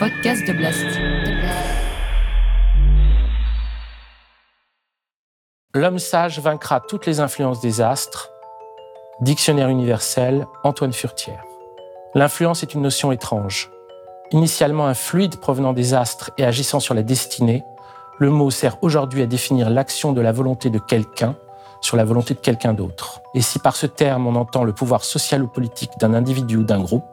podcast de Blast. L'homme sage vaincra toutes les influences des astres. Dictionnaire universel, Antoine Furtière. L'influence est une notion étrange. Initialement un fluide provenant des astres et agissant sur la destinée, le mot sert aujourd'hui à définir l'action de la volonté de quelqu'un sur la volonté de quelqu'un d'autre. Et si par ce terme on entend le pouvoir social ou politique d'un individu ou d'un groupe,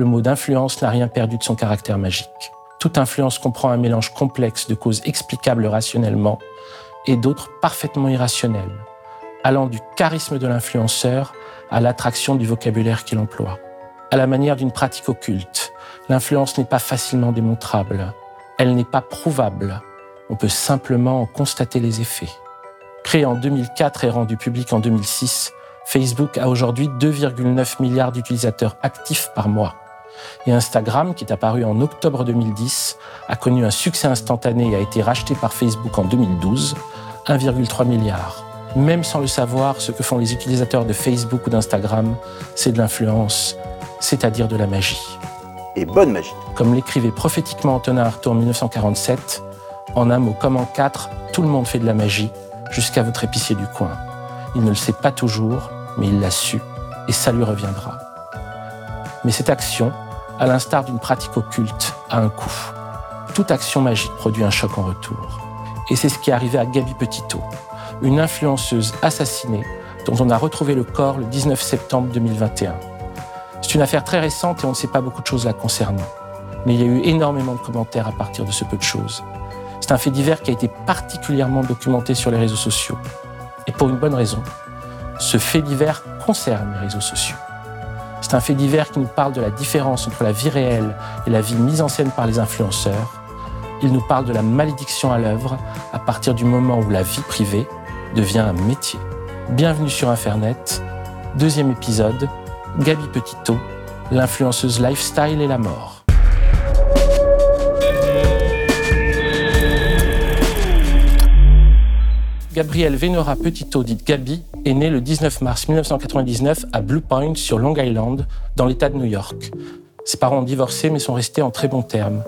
le mot d'influence n'a rien perdu de son caractère magique. Toute influence comprend un mélange complexe de causes explicables rationnellement et d'autres parfaitement irrationnelles, allant du charisme de l'influenceur à l'attraction du vocabulaire qu'il emploie. À la manière d'une pratique occulte, l'influence n'est pas facilement démontrable, elle n'est pas prouvable, on peut simplement en constater les effets. Créé en 2004 et rendu public en 2006, Facebook a aujourd'hui 2,9 milliards d'utilisateurs actifs par mois. Et Instagram, qui est apparu en octobre 2010, a connu un succès instantané et a été racheté par Facebook en 2012, 1,3 milliard. Même sans le savoir, ce que font les utilisateurs de Facebook ou d'Instagram, c'est de l'influence, c'est-à-dire de la magie. Et bonne magie. Comme l'écrivait prophétiquement Antonin Artaud en 1947, en un mot comme en quatre, tout le monde fait de la magie, jusqu'à votre épicier du coin. Il ne le sait pas toujours, mais il l'a su, et ça lui reviendra. Mais cette action, à l'instar d'une pratique occulte, a un coût. Toute action magique produit un choc en retour. Et c'est ce qui est arrivé à Gabi Petito, une influenceuse assassinée dont on a retrouvé le corps le 19 septembre 2021. C'est une affaire très récente et on ne sait pas beaucoup de choses la concernant. Mais il y a eu énormément de commentaires à partir de ce peu de choses. C'est un fait divers qui a été particulièrement documenté sur les réseaux sociaux. Et pour une bonne raison. Ce fait divers concerne les réseaux sociaux. C'est un fait divers qui nous parle de la différence entre la vie réelle et la vie mise en scène par les influenceurs. Il nous parle de la malédiction à l'œuvre à partir du moment où la vie privée devient un métier. Bienvenue sur Internet, deuxième épisode, Gabi Petito, l'influenceuse lifestyle et la mort. Gabrielle Venora Petito, dite Gabi, est née le 19 mars 1999 à Blue Point, sur Long Island, dans l'État de New York. Ses parents ont divorcé mais sont restés en très bons termes.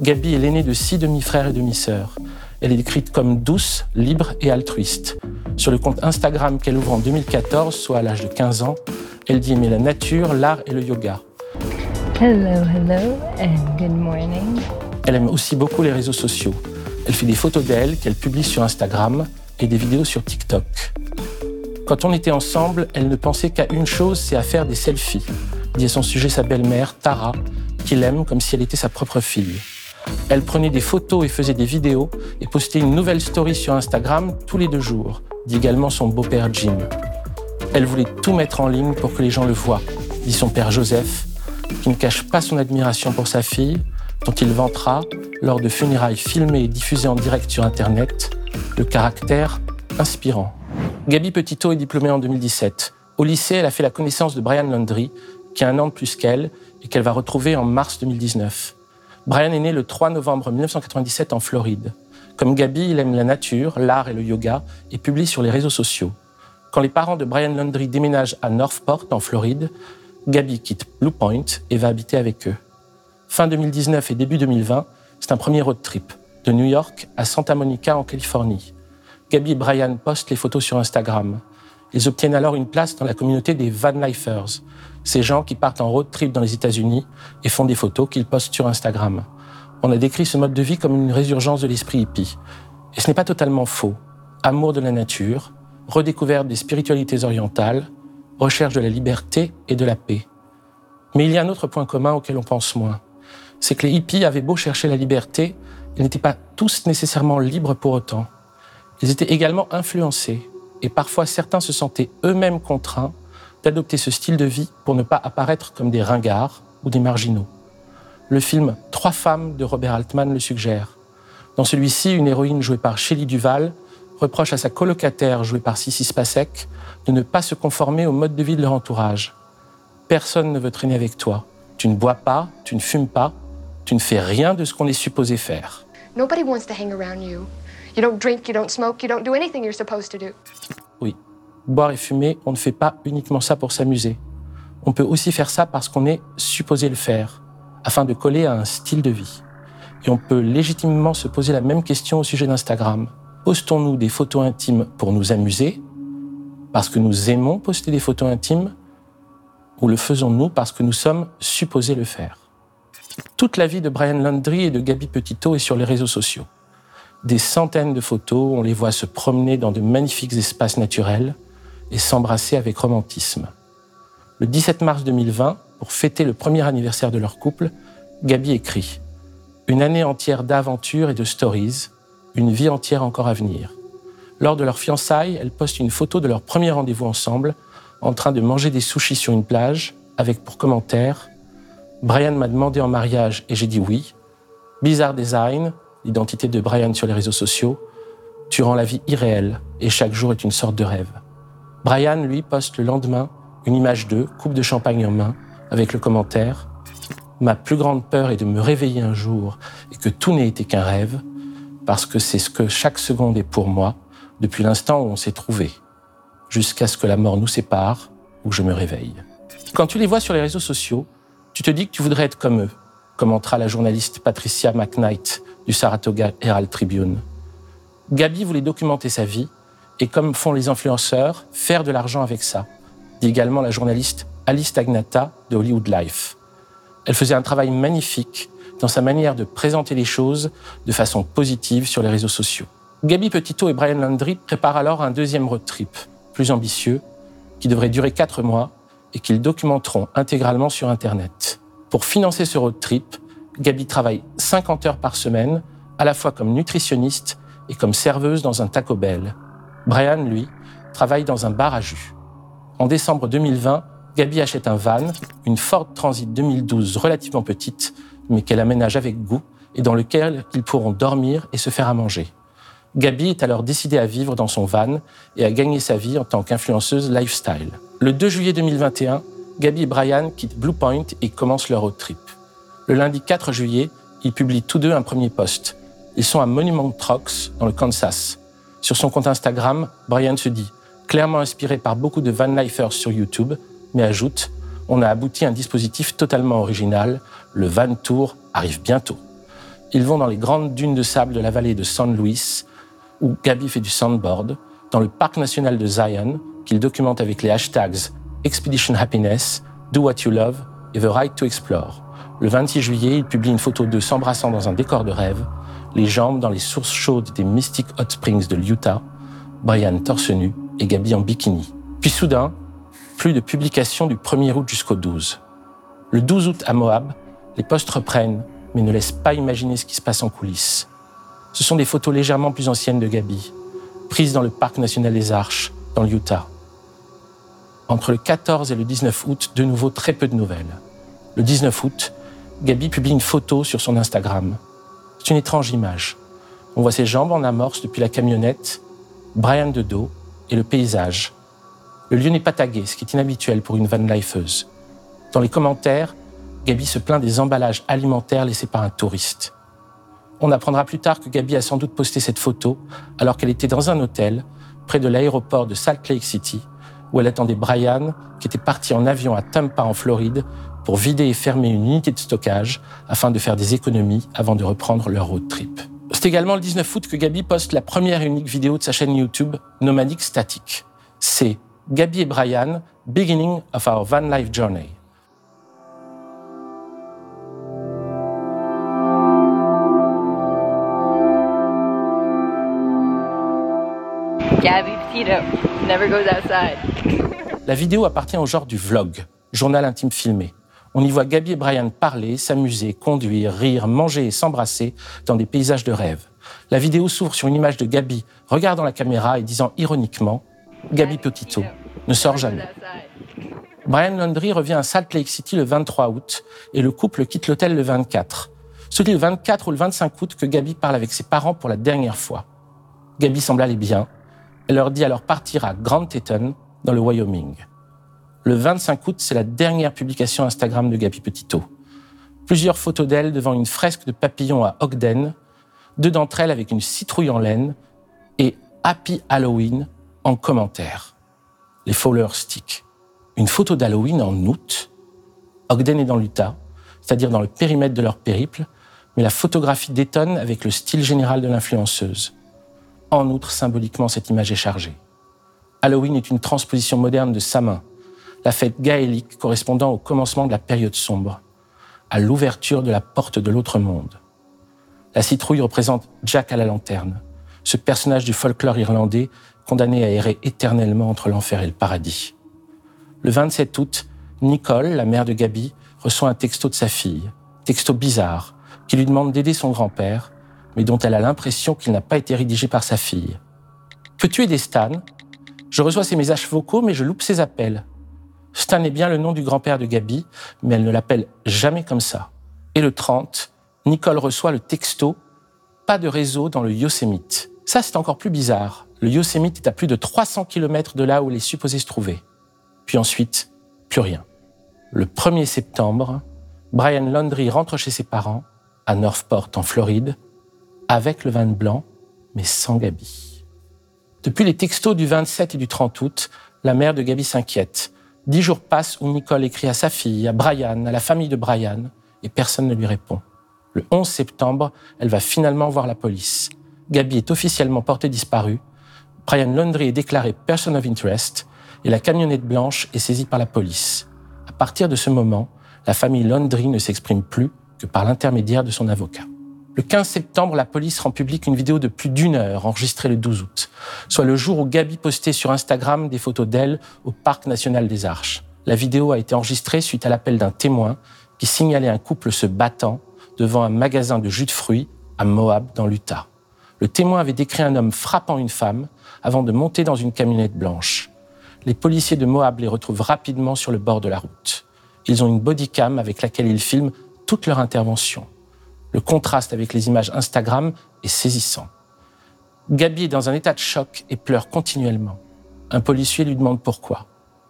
Gabi est l'aînée de six demi-frères et demi-sœurs. Elle est décrite comme douce, libre et altruiste. Sur le compte Instagram qu'elle ouvre en 2014, soit à l'âge de 15 ans, elle dit aimer la nature, l'art et le yoga. Hello, hello, and good morning. Elle aime aussi beaucoup les réseaux sociaux. Elle fait des photos d'elle qu'elle publie sur Instagram et des vidéos sur TikTok. Quand on était ensemble, elle ne pensait qu'à une chose, c'est à faire des selfies, dit à son sujet sa belle-mère, Tara, qu'il aime comme si elle était sa propre fille. Elle prenait des photos et faisait des vidéos et postait une nouvelle story sur Instagram tous les deux jours, dit également son beau-père Jim. Elle voulait tout mettre en ligne pour que les gens le voient, dit son père Joseph, qui ne cache pas son admiration pour sa fille, dont il vantera, lors de funérailles filmées et diffusées en direct sur Internet, le caractère inspirant. Gabi Petito est diplômée en 2017. Au lycée, elle a fait la connaissance de Brian Landry, qui a un an de plus qu'elle et qu'elle va retrouver en mars 2019. Brian est né le 3 novembre 1997 en Floride. Comme Gabi, il aime la nature, l'art et le yoga et publie sur les réseaux sociaux. Quand les parents de Brian Landry déménagent à Northport, en Floride, Gabi quitte Blue Point et va habiter avec eux. Fin 2019 et début 2020, c'est un premier road trip de New York à Santa Monica en Californie. Gabi et Brian postent les photos sur Instagram. Ils obtiennent alors une place dans la communauté des Van Lifers, ces gens qui partent en road trip dans les États-Unis et font des photos qu'ils postent sur Instagram. On a décrit ce mode de vie comme une résurgence de l'esprit hippie. Et ce n'est pas totalement faux. Amour de la nature, redécouverte des spiritualités orientales, recherche de la liberté et de la paix. Mais il y a un autre point commun auquel on pense moins. C'est que les hippies avaient beau chercher la liberté, ils n'étaient pas tous nécessairement libres pour autant. Ils étaient également influencés, et parfois certains se sentaient eux-mêmes contraints d'adopter ce style de vie pour ne pas apparaître comme des ringards ou des marginaux. Le film Trois femmes de Robert Altman le suggère. Dans celui-ci, une héroïne jouée par Shelley Duval reproche à sa colocataire jouée par Sissy Spacek de ne pas se conformer au mode de vie de leur entourage. Personne ne veut traîner avec toi. Tu ne bois pas, tu ne fumes pas, tu ne fais rien de ce qu'on est supposé faire. Nobody wants to hang around you. You don't drink, you don't smoke, you don't do anything you're supposed to do. Oui, boire et fumer, on ne fait pas uniquement ça pour s'amuser. On peut aussi faire ça parce qu'on est supposé le faire, afin de coller à un style de vie. Et on peut légitimement se poser la même question au sujet d'Instagram. Postons-nous des photos intimes pour nous amuser, parce que nous aimons poster des photos intimes, ou le faisons-nous parce que nous sommes supposés le faire? Toute la vie de Brian Landry et de Gabi Petito est sur les réseaux sociaux. Des centaines de photos, on les voit se promener dans de magnifiques espaces naturels et s'embrasser avec romantisme. Le 17 mars 2020, pour fêter le premier anniversaire de leur couple, Gabi écrit Une année entière d'aventures et de stories, une vie entière encore à venir. Lors de leur fiançailles, elle poste une photo de leur premier rendez-vous ensemble, en train de manger des sushis sur une plage, avec pour commentaire Brian m'a demandé en mariage et j'ai dit oui. Bizarre design, l'identité de Brian sur les réseaux sociaux. Tu rends la vie irréelle et chaque jour est une sorte de rêve. Brian, lui, poste le lendemain une image d'eux, coupe de champagne en main, avec le commentaire Ma plus grande peur est de me réveiller un jour et que tout n'ait été qu'un rêve, parce que c'est ce que chaque seconde est pour moi, depuis l'instant où on s'est trouvé, jusqu'à ce que la mort nous sépare ou je me réveille. Quand tu les vois sur les réseaux sociaux, tu te dis que tu voudrais être comme eux, commentera la journaliste Patricia McKnight du Saratoga Herald Tribune. Gabi voulait documenter sa vie et, comme font les influenceurs, faire de l'argent avec ça, dit également la journaliste Alice Tagnata de Hollywood Life. Elle faisait un travail magnifique dans sa manière de présenter les choses de façon positive sur les réseaux sociaux. Gabi Petito et Brian Landry préparent alors un deuxième road trip, plus ambitieux, qui devrait durer quatre mois et qu'ils documenteront intégralement sur Internet. Pour financer ce road trip, Gabi travaille 50 heures par semaine, à la fois comme nutritionniste et comme serveuse dans un Taco Bell. Brian, lui, travaille dans un bar à jus. En décembre 2020, Gabi achète un van, une Ford Transit 2012 relativement petite, mais qu'elle aménage avec goût et dans lequel ils pourront dormir et se faire à manger. Gabi est alors décidée à vivre dans son van et à gagner sa vie en tant qu'influenceuse lifestyle. Le 2 juillet 2021, Gabi et Brian quittent Blue Point et commencent leur road trip. Le lundi 4 juillet, ils publient tous deux un premier post. Ils sont à Monument Trucks, dans le Kansas. Sur son compte Instagram, Brian se dit, clairement inspiré par beaucoup de van lifers sur YouTube, mais ajoute, on a abouti à un dispositif totalement original, le Van Tour arrive bientôt. Ils vont dans les grandes dunes de sable de la vallée de San Luis, où Gabi fait du sandboard, dans le parc national de Zion, qu'il documente avec les hashtags Expedition Happiness, Do What You Love et The Right to Explore. Le 26 juillet, il publie une photo d'eux s'embrassant dans un décor de rêve, les jambes dans les sources chaudes des Mystic Hot Springs de l'Utah, Brian torse nu et Gabi en bikini. Puis soudain, plus de publications du 1er août jusqu'au 12. Le 12 août à Moab, les postes reprennent, mais ne laissent pas imaginer ce qui se passe en coulisses. Ce sont des photos légèrement plus anciennes de Gabi, prises dans le parc national des Arches, dans l'Utah. Entre le 14 et le 19 août, de nouveau très peu de nouvelles. Le 19 août, Gabi publie une photo sur son Instagram. C'est une étrange image. On voit ses jambes en amorce depuis la camionnette, Brian de dos et le paysage. Le lieu n'est pas tagué, ce qui est inhabituel pour une van lifeuse. Dans les commentaires, Gabi se plaint des emballages alimentaires laissés par un touriste. On apprendra plus tard que Gabi a sans doute posté cette photo alors qu'elle était dans un hôtel près de l'aéroport de Salt Lake City où elle attendait Brian qui était parti en avion à Tampa en Floride pour vider et fermer une unité de stockage afin de faire des économies avant de reprendre leur road trip. C'est également le 19 août que Gabi poste la première et unique vidéo de sa chaîne YouTube Nomadic Static. C'est Gabi et Brian, Beginning of Our Van Life Journey. Gabby Petito never goes outside. La vidéo appartient au genre du vlog, journal intime filmé. On y voit Gabi et Brian parler, s'amuser, conduire, rire, manger et s'embrasser dans des paysages de rêve. La vidéo s'ouvre sur une image de Gabi regardant la caméra et disant ironiquement Gabi Petito ne sort jamais. Brian Landry revient à Salt Lake City le 23 août et le couple quitte l'hôtel le 24. Ce qui est le 24 ou le 25 août que Gabi parle avec ses parents pour la dernière fois. Gabi semble aller bien, elle leur dit alors partir à Grand Teton, dans le Wyoming. Le 25 août, c'est la dernière publication Instagram de Gabi Petito. Plusieurs photos d'elle devant une fresque de papillons à Ogden, deux d'entre elles avec une citrouille en laine et Happy Halloween en commentaire. Les followers stick. Une photo d'Halloween en août. Ogden est dans l'Utah, c'est-à-dire dans le périmètre de leur périple, mais la photographie détonne avec le style général de l'influenceuse. En outre, symboliquement, cette image est chargée. Halloween est une transposition moderne de Samin, la fête gaélique correspondant au commencement de la période sombre, à l'ouverture de la porte de l'autre monde. La citrouille représente Jack à la lanterne, ce personnage du folklore irlandais condamné à errer éternellement entre l'enfer et le paradis. Le 27 août, Nicole, la mère de Gabi, reçoit un texto de sa fille, texto bizarre, qui lui demande d'aider son grand-père, mais dont elle a l'impression qu'il n'a pas été rédigé par sa fille. Peux-tu aider Stan Je reçois ses messages vocaux, mais je loupe ses appels. Stan est bien le nom du grand-père de Gabi, mais elle ne l'appelle jamais comme ça. Et le 30, Nicole reçoit le texto Pas de réseau dans le Yosemite. Ça, c'est encore plus bizarre. Le Yosemite est à plus de 300 km de là où il est supposé se trouver. Puis ensuite, plus rien. Le 1er septembre, Brian Laundrie rentre chez ses parents, à Northport, en Floride, avec le vin blanc, mais sans Gabi. Depuis les textos du 27 et du 30 août, la mère de Gabi s'inquiète. Dix jours passent où Nicole écrit à sa fille, à Brian, à la famille de Brian, et personne ne lui répond. Le 11 septembre, elle va finalement voir la police. Gabi est officiellement portée disparue. Brian Laundrie est déclaré person of interest et la camionnette blanche est saisie par la police. À partir de ce moment, la famille Laundrie ne s'exprime plus que par l'intermédiaire de son avocat. Le 15 septembre, la police rend publique une vidéo de plus d'une heure enregistrée le 12 août, soit le jour où Gabi postait sur Instagram des photos d'elle au Parc national des Arches. La vidéo a été enregistrée suite à l'appel d'un témoin qui signalait un couple se battant devant un magasin de jus de fruits à Moab, dans l'Utah. Le témoin avait décrit un homme frappant une femme avant de monter dans une camionnette blanche. Les policiers de Moab les retrouvent rapidement sur le bord de la route. Ils ont une bodycam avec laquelle ils filment toute leur intervention. Le contraste avec les images Instagram est saisissant. Gabi est dans un état de choc et pleure continuellement. Un policier lui demande pourquoi.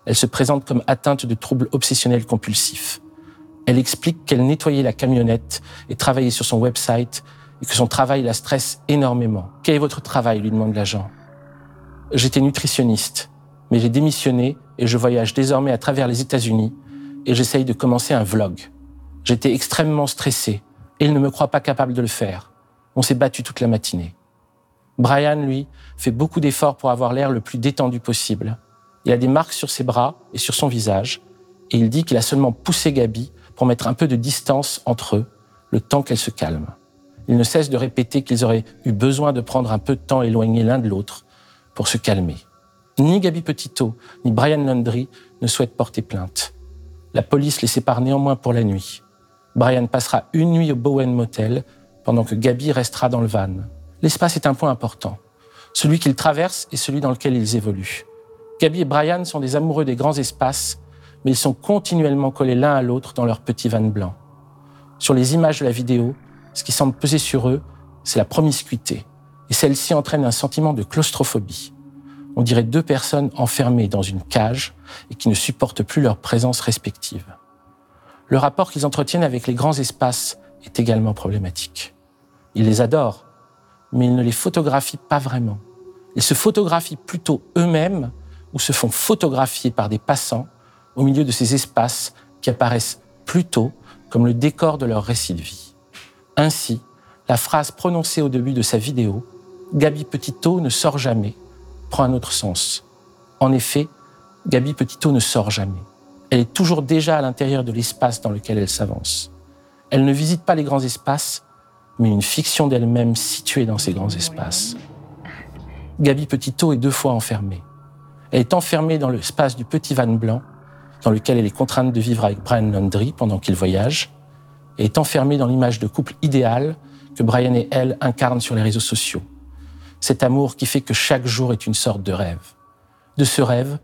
Elle se présente comme atteinte de troubles obsessionnels compulsifs. Elle explique qu'elle nettoyait la camionnette et travaillait sur son website et que son travail la stresse énormément. Quel est votre travail? lui demande l'agent. J'étais nutritionniste, mais j'ai démissionné et je voyage désormais à travers les États-Unis et j'essaye de commencer un vlog. J'étais extrêmement stressé et il ne me croit pas capable de le faire. On s'est battu toute la matinée. Brian, lui, fait beaucoup d'efforts pour avoir l'air le plus détendu possible. Il a des marques sur ses bras et sur son visage et il dit qu'il a seulement poussé Gabi pour mettre un peu de distance entre eux, le temps qu'elle se calme. Il ne cesse de répéter qu'ils auraient eu besoin de prendre un peu de temps éloigné l'un de l'autre pour se calmer. Ni Gabi Petito, ni Brian Landry ne souhaitent porter plainte. La police les sépare néanmoins pour la nuit. Brian passera une nuit au Bowen Motel pendant que Gabi restera dans le van. L'espace est un point important. Celui qu'ils traversent et celui dans lequel ils évoluent. Gabi et Brian sont des amoureux des grands espaces, mais ils sont continuellement collés l'un à l'autre dans leur petit van blanc. Sur les images de la vidéo, ce qui semble peser sur eux, c'est la promiscuité. Et celle-ci entraîne un sentiment de claustrophobie. On dirait deux personnes enfermées dans une cage et qui ne supportent plus leur présence respective. Le rapport qu'ils entretiennent avec les grands espaces est également problématique. Ils les adorent, mais ils ne les photographient pas vraiment. Ils se photographient plutôt eux-mêmes ou se font photographier par des passants au milieu de ces espaces qui apparaissent plutôt comme le décor de leur récit de vie. Ainsi, la phrase prononcée au début de sa vidéo, Gabi Petito ne sort jamais, prend un autre sens. En effet, Gabi Petito ne sort jamais. Elle est toujours déjà à l'intérieur de l'espace dans lequel elle s'avance. Elle ne visite pas les grands espaces, mais une fiction d'elle-même située dans ces grands espaces. Gabi Petito est deux fois enfermée. Elle est enfermée dans l'espace du petit van blanc, dans lequel elle est contrainte de vivre avec Brian Landry pendant qu'il voyage, et est enfermée dans l'image de couple idéal que Brian et elle incarnent sur les réseaux sociaux. Cet amour qui fait que chaque jour est une sorte de rêve. De ce rêve,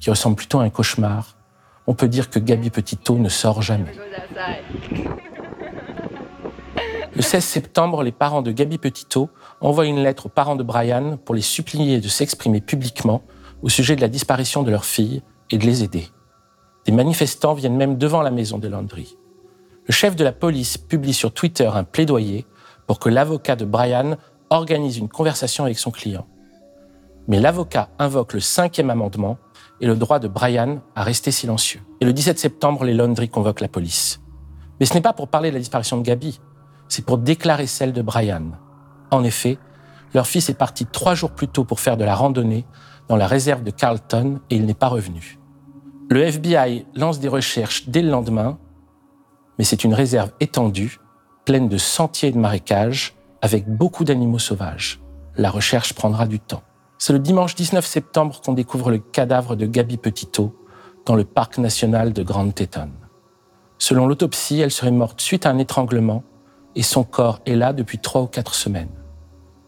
qui ressemble plutôt à un cauchemar, on peut dire que Gabi Petito ne sort jamais. Le 16 septembre, les parents de Gabi Petito envoient une lettre aux parents de Brian pour les supplier de s'exprimer publiquement au sujet de la disparition de leur fille et de les aider. Des manifestants viennent même devant la maison de Landry le chef de la police publie sur Twitter un plaidoyer pour que l'avocat de Brian organise une conversation avec son client. Mais l'avocat invoque le cinquième amendement et le droit de Brian à rester silencieux. Et le 17 septembre, les Laundry convoquent la police. Mais ce n'est pas pour parler de la disparition de Gabi. c'est pour déclarer celle de Brian. En effet, leur fils est parti trois jours plus tôt pour faire de la randonnée dans la réserve de Carlton et il n'est pas revenu. Le FBI lance des recherches dès le lendemain, mais c'est une réserve étendue, pleine de sentiers et de marécages, avec beaucoup d'animaux sauvages. La recherche prendra du temps. C'est le dimanche 19 septembre qu'on découvre le cadavre de Gabi Petito dans le parc national de Grand Teton. Selon l'autopsie, elle serait morte suite à un étranglement et son corps est là depuis trois ou quatre semaines.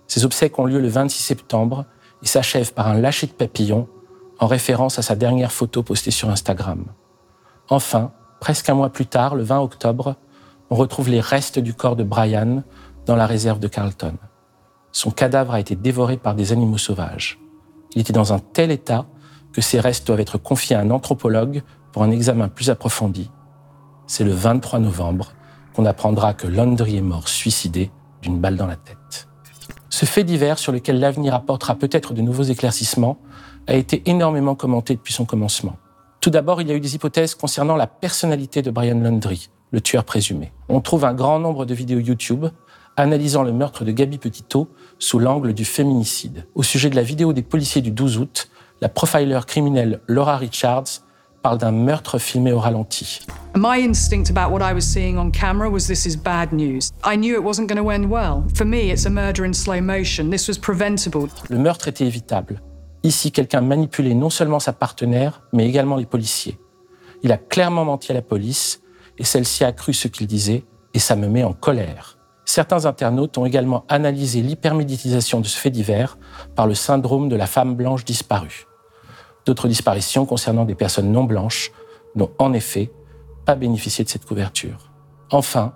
Ses obsèques ont lieu le 26 septembre et s'achèvent par un lâcher de papillon en référence à sa dernière photo postée sur Instagram. Enfin, presque un mois plus tard, le 20 octobre, on retrouve les restes du corps de Brian dans la réserve de Carlton. Son cadavre a été dévoré par des animaux sauvages. Il était dans un tel état que ses restes doivent être confiés à un anthropologue pour un examen plus approfondi. C'est le 23 novembre qu'on apprendra que Landry est mort suicidé d'une balle dans la tête. Ce fait divers sur lequel l'avenir apportera peut-être de nouveaux éclaircissements a été énormément commenté depuis son commencement. Tout d'abord, il y a eu des hypothèses concernant la personnalité de Brian Landry, le tueur présumé. On trouve un grand nombre de vidéos YouTube analysant le meurtre de Gabi Petito sous l'angle du féminicide. Au sujet de la vidéo des policiers du 12 août, la profiler criminelle Laura Richards parle d'un meurtre filmé au ralenti. My instinct about what I was seeing on camera was this is bad news. I knew it wasn't going to end well. For me, it's a murder in slow motion. This was preventable. Le meurtre était évitable. Ici, quelqu'un manipulait non seulement sa partenaire, mais également les policiers. Il a clairement menti à la police, et celle-ci a cru ce qu'il disait, et ça me met en colère. Certains internautes ont également analysé l'hypermédiatisation de ce fait divers par le syndrome de la femme blanche disparue. D'autres disparitions concernant des personnes non blanches n'ont en effet pas bénéficié de cette couverture. Enfin,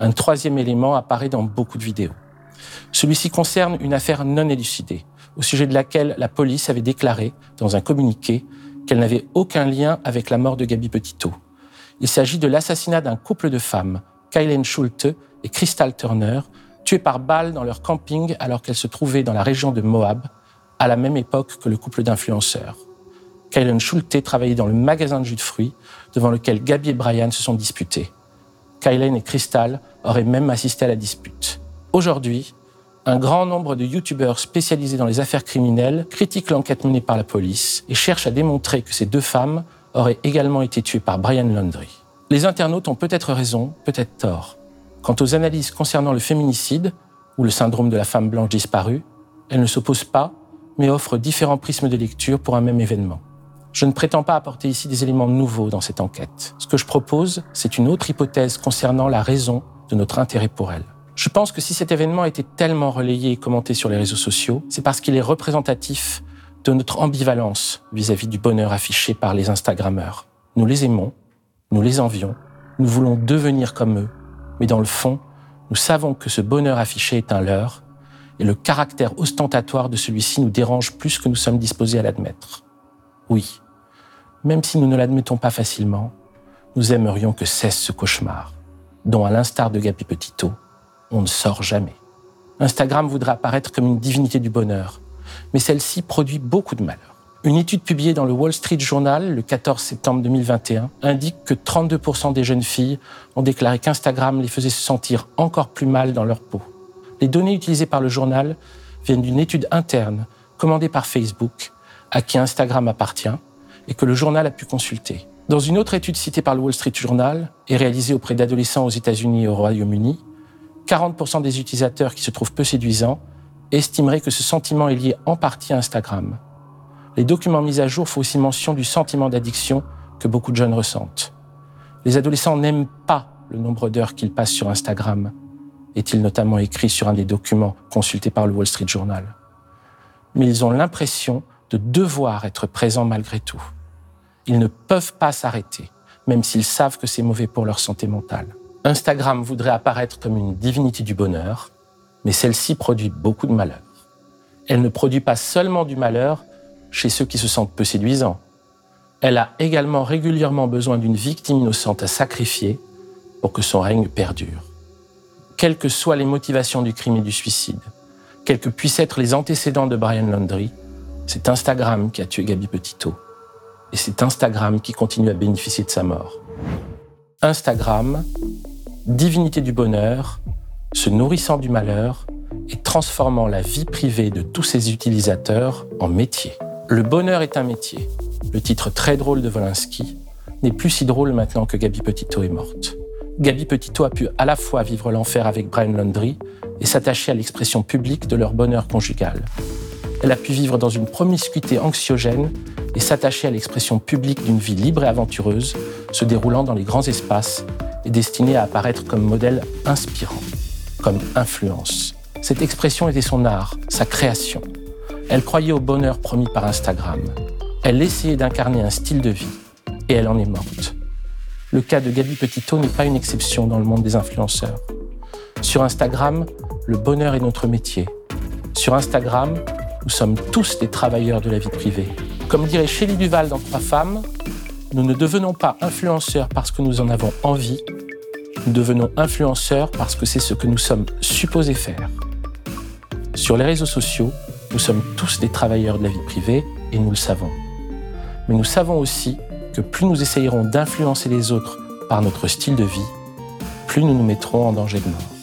un troisième élément apparaît dans beaucoup de vidéos. Celui-ci concerne une affaire non élucidée, au sujet de laquelle la police avait déclaré, dans un communiqué, qu'elle n'avait aucun lien avec la mort de Gabi Petito. Il s'agit de l'assassinat d'un couple de femmes, Kylen Schulte et Crystal Turner, tuées par balle dans leur camping alors qu'elles se trouvaient dans la région de Moab, à la même époque que le couple d'influenceurs. Kylen Schulte travaillait dans le magasin de jus de fruits devant lequel Gabi et Brian se sont disputés. Kylen et Crystal auraient même assisté à la dispute. Aujourd'hui, un grand nombre de youtubeurs spécialisés dans les affaires criminelles critiquent l'enquête menée par la police et cherchent à démontrer que ces deux femmes auraient également été tuées par Brian Laundrie. Les internautes ont peut-être raison, peut-être tort. Quant aux analyses concernant le féminicide ou le syndrome de la femme blanche disparue, elles ne s'opposent pas, mais offrent différents prismes de lecture pour un même événement. Je ne prétends pas apporter ici des éléments nouveaux dans cette enquête. Ce que je propose, c'est une autre hypothèse concernant la raison de notre intérêt pour elle. Je pense que si cet événement été tellement relayé et commenté sur les réseaux sociaux, c'est parce qu'il est représentatif de notre ambivalence vis-à-vis du bonheur affiché par les Instagrammeurs. Nous les aimons, nous les envions, nous voulons devenir comme eux, mais dans le fond, nous savons que ce bonheur affiché est un leurre, et le caractère ostentatoire de celui-ci nous dérange plus que nous sommes disposés à l'admettre. Oui, même si nous ne l'admettons pas facilement, nous aimerions que cesse ce cauchemar, dont, à l'instar de Gabi Petito, on ne sort jamais. Instagram voudrait apparaître comme une divinité du bonheur, mais celle-ci produit beaucoup de malheur. Une étude publiée dans le Wall Street Journal le 14 septembre 2021 indique que 32% des jeunes filles ont déclaré qu'Instagram les faisait se sentir encore plus mal dans leur peau. Les données utilisées par le journal viennent d'une étude interne commandée par Facebook à qui Instagram appartient et que le journal a pu consulter. Dans une autre étude citée par le Wall Street Journal et réalisée auprès d'adolescents aux États-Unis et au Royaume-Uni, 40% des utilisateurs qui se trouvent peu séduisants estimeraient que ce sentiment est lié en partie à Instagram. Les documents mis à jour font aussi mention du sentiment d'addiction que beaucoup de jeunes ressentent. Les adolescents n'aiment pas le nombre d'heures qu'ils passent sur Instagram, est-il notamment écrit sur un des documents consultés par le Wall Street Journal. Mais ils ont l'impression de devoir être présents malgré tout. Ils ne peuvent pas s'arrêter, même s'ils savent que c'est mauvais pour leur santé mentale. Instagram voudrait apparaître comme une divinité du bonheur, mais celle-ci produit beaucoup de malheur. Elle ne produit pas seulement du malheur chez ceux qui se sentent peu séduisants. Elle a également régulièrement besoin d'une victime innocente à sacrifier pour que son règne perdure. Quelles que soient les motivations du crime et du suicide, quels que puissent être les antécédents de Brian Laundrie, c'est Instagram qui a tué Gabi Petito. Et c'est Instagram qui continue à bénéficier de sa mort. Instagram, divinité du bonheur, se nourrissant du malheur et transformant la vie privée de tous ses utilisateurs en métier. Le bonheur est un métier. Le titre très drôle de Volinsky n'est plus si drôle maintenant que Gabi Petito est morte. Gabi Petito a pu à la fois vivre l'enfer avec Brian Laundrie et s'attacher à l'expression publique de leur bonheur conjugal. Elle a pu vivre dans une promiscuité anxiogène et s'attacher à l'expression publique d'une vie libre et aventureuse, se déroulant dans les grands espaces et destinée à apparaître comme modèle inspirant, comme influence. Cette expression était son art, sa création. Elle croyait au bonheur promis par Instagram. Elle essayait d'incarner un style de vie et elle en est morte. Le cas de Gabi Petito n'est pas une exception dans le monde des influenceurs. Sur Instagram, le bonheur est notre métier. Sur Instagram, nous sommes tous des travailleurs de la vie privée. Comme dirait Shelley Duval dans Trois femmes, nous ne devenons pas influenceurs parce que nous en avons envie, nous devenons influenceurs parce que c'est ce que nous sommes supposés faire. Sur les réseaux sociaux, nous sommes tous des travailleurs de la vie privée et nous le savons. Mais nous savons aussi que plus nous essayerons d'influencer les autres par notre style de vie, plus nous nous mettrons en danger de mort.